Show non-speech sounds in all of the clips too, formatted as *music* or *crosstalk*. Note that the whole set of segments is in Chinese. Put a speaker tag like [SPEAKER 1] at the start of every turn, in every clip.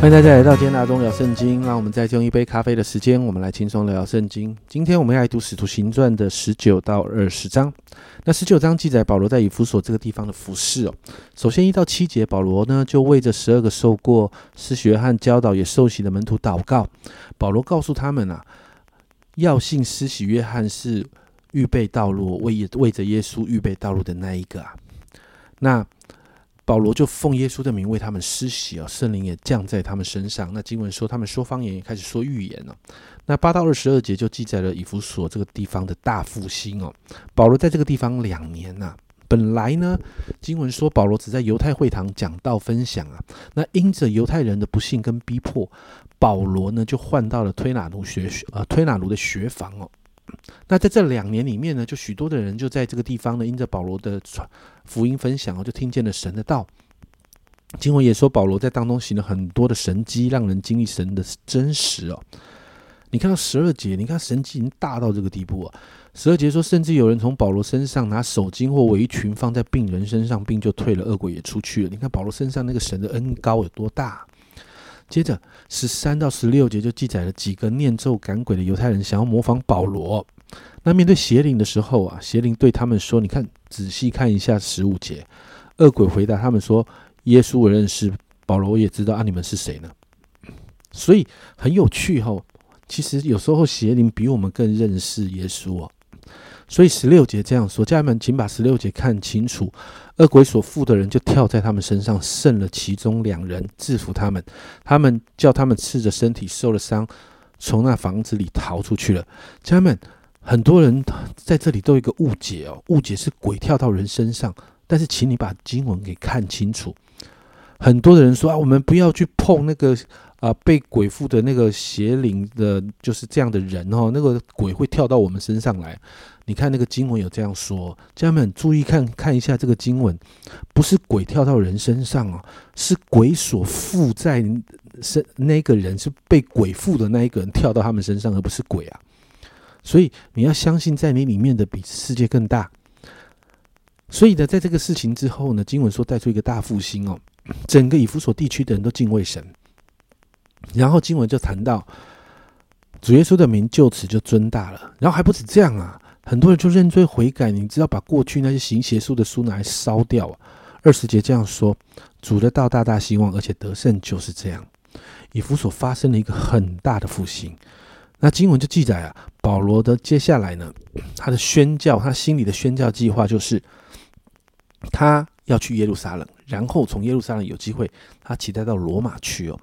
[SPEAKER 1] 欢迎大家来到今天大中聊圣经。让我们再用一杯咖啡的时间，我们来轻松聊聊圣经。今天我们要来读《使徒行传》的十九到二十章。那十九章记载保罗在以弗所这个地方的服饰哦。首先一到七节，保罗呢就为着十二个受过施洗约翰教导也受洗的门徒祷告。保罗告诉他们啊，要信施洗约翰是预备道路，为为着耶稣预备道路的那一个啊。那保罗就奉耶稣的名为他们施洗啊，圣灵也降在他们身上。那经文说，他们说方言，也开始说预言了。那八到二十二节就记载了以弗所这个地方的大复兴哦。保罗在这个地方两年呐，本来呢，经文说保罗只在犹太会堂讲道分享啊。那因着犹太人的不幸跟逼迫，保罗呢就换到了推拿奴学呃推拿奴的学房哦。那在这两年里面呢，就许多的人就在这个地方呢，因着保罗的传福音分享哦，就听见了神的道。经文也说，保罗在当中行了很多的神迹，让人经历神的真实哦。你看到十二节，你看神迹已经大到这个地步啊。十二节说，甚至有人从保罗身上拿手巾或围裙放在病人身上，病就退了，恶鬼也出去了。你看保罗身上那个神的恩高有多大？接着十三到十六节就记载了几个念咒赶鬼的犹太人想要模仿保罗。那面对邪灵的时候啊，邪灵对他们说：“你看，仔细看一下十五节。”恶鬼回答他们说：“耶稣我认识，保罗我也知道啊，你们是谁呢？”所以很有趣哈。其实有时候邪灵比我们更认识耶稣哦。所以十六节这样说：“家人们，请把十六节看清楚。”恶鬼所附的人就跳在他们身上，胜了其中两人，制服他们。他们叫他们赤着身体，受了伤，从那房子里逃出去了。家人们，很多人在这里都有一个误解哦，误解是鬼跳到人身上。但是，请你把经文给看清楚。很多的人说啊，我们不要去碰那个啊被鬼附的那个邪灵的，就是这样的人哦，那个鬼会跳到我们身上来。你看那个经文有这样说，家人们注意看看一下这个经文，不是鬼跳到人身上哦，是鬼所附在身那个人是被鬼附的那一个人跳到他们身上，而不是鬼啊。所以你要相信，在你里面的比世界更大。所以呢，在这个事情之后呢，经文说带出一个大复兴哦，整个以弗所地区的人都敬畏神。然后经文就谈到主耶稣的名就此就尊大了，然后还不止这样啊。很多人就认罪悔改，你知道把过去那些行邪术的书拿来烧掉啊。二十节这样说，主的道大大兴旺，而且得胜就是这样。以弗所发生了一个很大的复兴。那经文就记载啊，保罗的接下来呢，他的宣教，他心里的宣教计划就是他要去耶路撒冷，然后从耶路撒冷有机会，他期待到罗马去哦。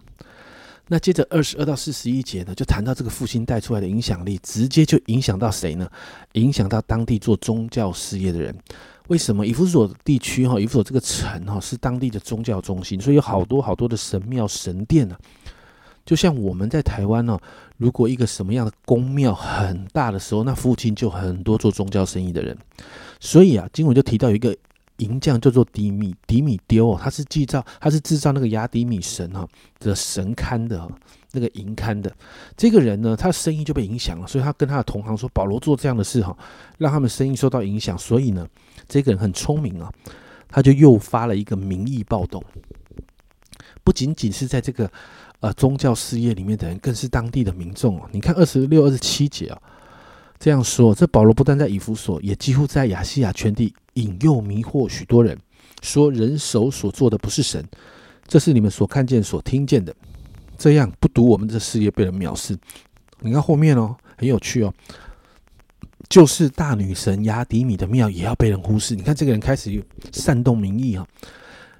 [SPEAKER 1] 那接着二十二到四十一节呢，就谈到这个复兴带出来的影响力，直接就影响到谁呢？影响到当地做宗教事业的人。为什么？以弗所地区哈，以弗所这个城哈是当地的宗教中心，所以有好多好多的神庙神殿呢。就像我们在台湾呢，如果一个什么样的宫庙很大的时候，那附近就很多做宗教生意的人。所以啊，经文就提到有一个。银匠叫做迪米迪米丢哦，他是制造他是制造那个雅迪米神哈的神龛的那个银龛的这个人呢，他生意就被影响了，所以他跟他的同行说保罗做这样的事哈，让他们生意受到影响，所以呢，这个人很聪明啊，他就诱发了一个民意暴动，不仅仅是在这个呃宗教事业里面的人，更是当地的民众哦。你看二十六、二十七节啊，这样说，这保罗不但在以弗所，也几乎在亚细亚全地。引诱迷惑许多人，说人手所做的不是神，这是你们所看见、所听见的。这样不读我们这事业被人藐视。你看后面哦，很有趣哦，就是大女神雅迪米的庙也要被人忽视。你看这个人开始煽动民意啊，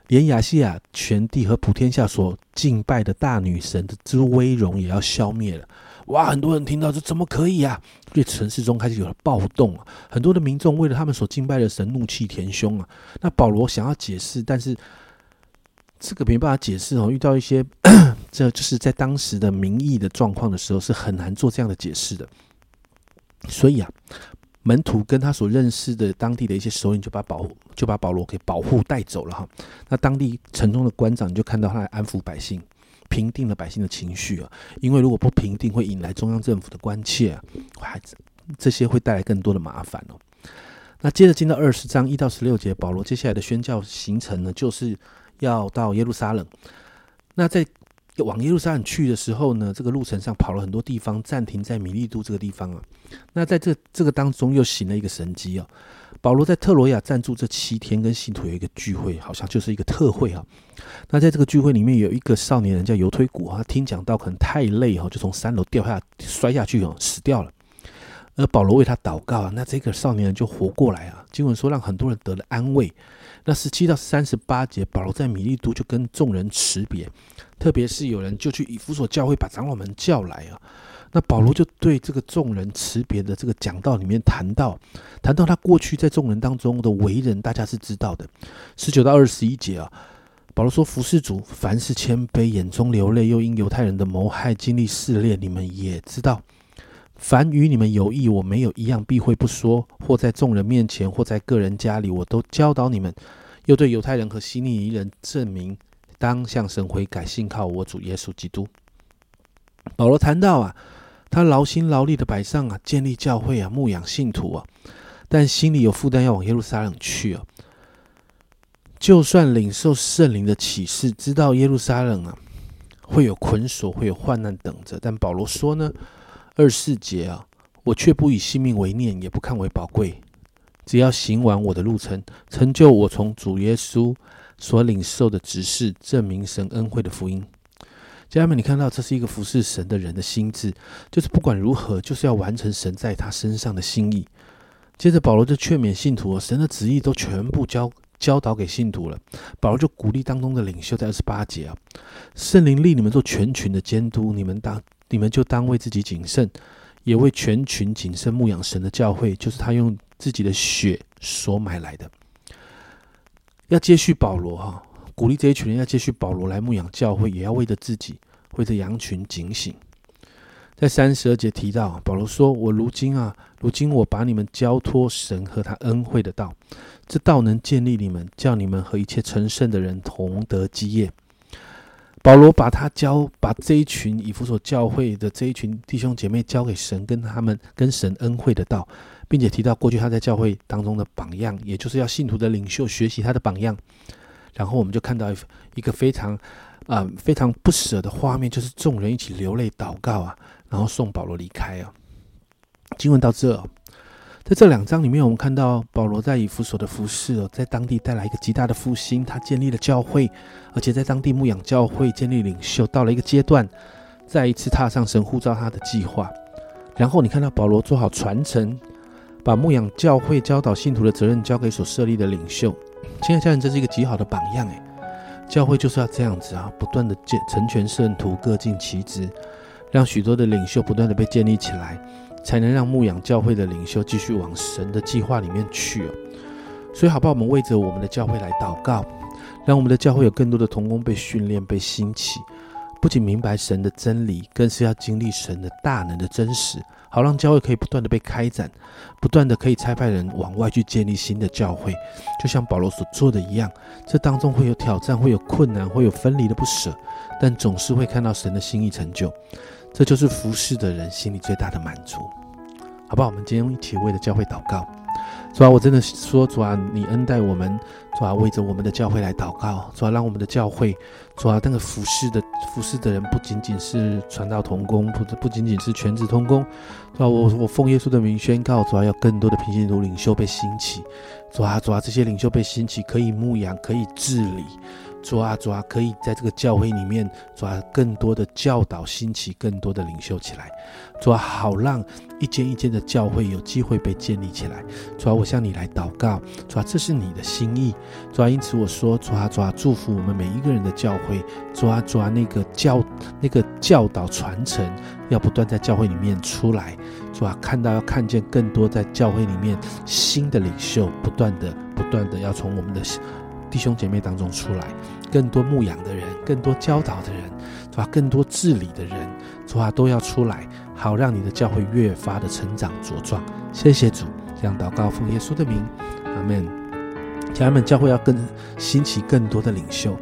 [SPEAKER 1] 连亚细亚全地和普天下所敬拜的大女神的之威荣也要消灭了。哇！很多人听到这怎么可以啊？对城市中开始有了暴动啊！很多的民众为了他们所敬拜的神怒气填胸啊！那保罗想要解释，但是这个没办法解释哦。遇到一些 *coughs* 这就是在当时的民意的状况的时候，是很难做这样的解释的。所以啊，门徒跟他所认识的当地的一些首领就把保就把保罗给保护带走了哈。那当地城中的官长就看到他来安抚百姓。平定了百姓的情绪啊，因为如果不平定，会引来中央政府的关切啊，还这些会带来更多的麻烦哦。那接着进到二十章一到十六节，保罗接下来的宣教行程呢，就是要到耶路撒冷。那在往耶路撒冷去的时候呢，这个路程上跑了很多地方，暂停在米利都这个地方啊。那在这这个当中又行了一个神迹哦。保罗在特罗亚暂住这七天，跟信徒有一个聚会，好像就是一个特会啊。那在这个聚会里面，有一个少年人叫犹推古啊，听讲到可能太累哈，就从三楼掉下摔下去哦，死掉了。而保罗为他祷告啊，那这个少年人就活过来啊。经文说让很多人得了安慰。那十七到三十八节，保罗在米利都就跟众人辞别，特别是有人就去以弗所教会把长老们叫来啊。那保罗就对这个众人辞别的这个讲道里面谈到，谈到他过去在众人当中的为人，大家是知道的。十九到二十一节啊，保罗说：“服侍主，凡是谦卑，眼中流泪，又因犹太人的谋害经历试炼，你们也知道。凡与你们有益，我没有一样避讳不说，或在众人面前，或在个人家里，我都教导你们。又对犹太人和希利尼人证明，当向神悔改，信靠我主耶稣基督。”保罗谈到啊。他劳心劳力的摆上啊，建立教会啊，牧养信徒啊，但心里有负担，要往耶路撒冷去啊。就算领受圣灵的启示，知道耶路撒冷啊会有捆锁，会有患难等着，但保罗说呢，二四节啊，我却不以性命为念，也不看为宝贵，只要行完我的路程，成就我从主耶稣所领受的指示，证明神恩惠的福音。家人们，你看到这是一个服侍神的人的心智，就是不管如何，就是要完成神在他身上的心意。接着保罗就劝勉信徒，神的旨意都全部教教导给信徒了。保罗就鼓励当中的领袖，在二十八节啊，圣灵立你们做全群的监督，你们当你们就当为自己谨慎，也为全群谨慎牧养神的教会，就是他用自己的血所买来的。要接续保罗哈。鼓励这一群人要继续保罗来牧养教会，也要为着自己，为着羊群警醒。在三十二节提到，保罗说：“我如今啊，如今我把你们交托神和他恩惠的道，这道能建立你们，叫你们和一切成圣的人同得基业。”保罗把他交，把这一群以弗所教会的这一群弟兄姐妹交给神，跟他们跟神恩惠的道，并且提到过去他在教会当中的榜样，也就是要信徒的领袖学习他的榜样。然后我们就看到一一个非常，啊，非常不舍的画面，就是众人一起流泪祷告啊，然后送保罗离开啊。经文到这，在这两章里面，我们看到保罗在以弗所的服饰哦，在当地带来一个极大的复兴，他建立了教会，而且在当地牧养教会，建立领袖，到了一个阶段，再一次踏上神呼召他的计划。然后你看到保罗做好传承，把牧养教会、教导信徒的责任交给所设立的领袖。亲爱的家人，这是一个极好的榜样诶，教会就是要这样子啊，不断的建成全圣徒，各尽其职，让许多的领袖不断的被建立起来，才能让牧养教会的领袖继续往神的计划里面去哦。所以，好不好？我们为着我们的教会来祷告，让我们的教会有更多的童工被训练、被兴起，不仅明白神的真理，更是要经历神的大能的真实。好让教会可以不断的被开展，不断的可以差派人往外去建立新的教会，就像保罗所做的一样。这当中会有挑战，会有困难，会有分离的不舍，但总是会看到神的心意成就。这就是服侍的人心里最大的满足。好不好？我们今天一起为了教会祷告。主啊，我真的说，主啊，你恩待我们，主啊，为着我们的教会来祷告，主啊，让我们的教会，主啊，那个服侍的服侍的人不仅仅是传道同工，不不仅仅是全职同工，主啊，我我奉耶稣的名宣告，主啊，有更多的平行徒领袖被兴起，主啊，主啊，这些领袖被兴起，可以牧养，可以治理。抓啊，主啊，可以在这个教会里面，抓，更多的教导兴起，更多的领袖起来，抓，好让一间一间的教会有机会被建立起来。抓，我向你来祷告，抓，这是你的心意。抓，因此我说，抓抓，祝福我们每一个人的教会。抓抓，那个教那个教导传承要不断在教会里面出来。抓，看到要看见更多在教会里面新的领袖，不断的不断的要从我们的。弟兄姐妹当中出来，更多牧养的人，更多教导的人，对吧？更多治理的人，主啊，都要出来，好让你的教会越发的成长茁壮。谢谢主，这样祷告奉耶稣的名，阿门。家人们，教会要更兴起更多的领袖，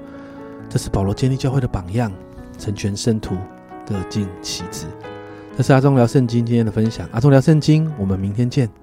[SPEAKER 1] 这是保罗建立教会的榜样，成全圣徒，各尽其职。这是阿忠聊圣经今天的分享，阿忠聊圣经，我们明天见。